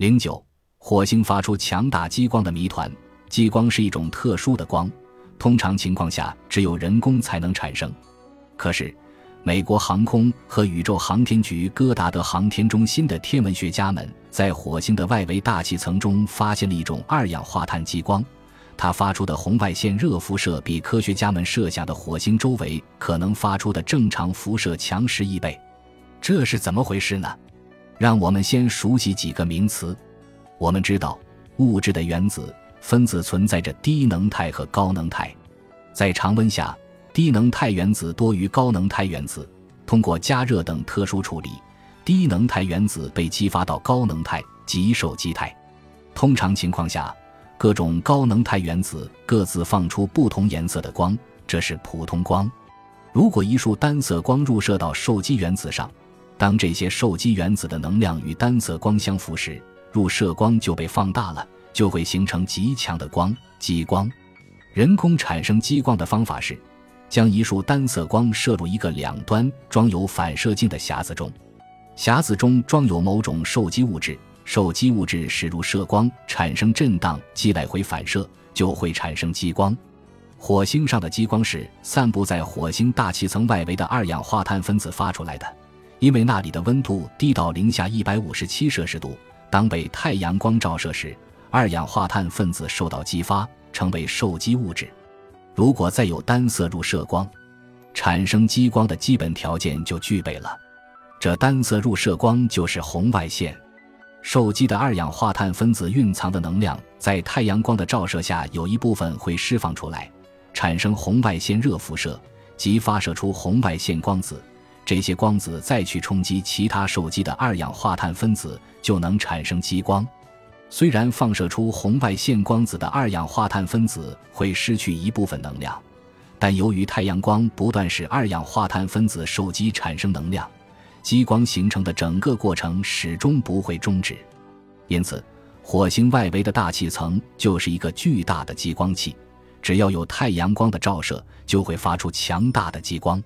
零九，火星发出强大激光的谜团。激光是一种特殊的光，通常情况下只有人工才能产生。可是，美国航空和宇宙航天局戈达德航天中心的天文学家们在火星的外围大气层中发现了一种二氧化碳激光，它发出的红外线热辐射比科学家们设想的火星周围可能发出的正常辐射强十亿倍。这是怎么回事呢？让我们先熟悉几个名词。我们知道，物质的原子。分子存在着低能态和高能态，在常温下，低能态原子多于高能态原子。通过加热等特殊处理，低能态原子被激发到高能态即受激态。通常情况下，各种高能态原子各自放出不同颜色的光，这是普通光。如果一束单色光入射到受激原子上，当这些受激原子的能量与单色光相符时，入射光就被放大了。就会形成极强的光激光。人工产生激光的方法是，将一束单色光射入一个两端装有反射镜的匣子中，匣子中装有某种受激物质，受激物质驶入射光，产生震荡，即来回反射，就会产生激光。火星上的激光是散布在火星大气层外围的二氧化碳分子发出来的，因为那里的温度低到零下一百五十七摄氏度，当被太阳光照射时。二氧化碳分子受到激发，成为受激物质。如果再有单色入射光，产生激光的基本条件就具备了。这单色入射光就是红外线。受激的二氧化碳分子蕴藏的能量，在太阳光的照射下，有一部分会释放出来，产生红外线热辐射，即发射出红外线光子。这些光子再去冲击其他受激的二氧化碳分子，就能产生激光。虽然放射出红外线光子的二氧化碳分子会失去一部分能量，但由于太阳光不断使二氧化碳分子受激产生能量，激光形成的整个过程始终不会终止。因此，火星外围的大气层就是一个巨大的激光器，只要有太阳光的照射，就会发出强大的激光。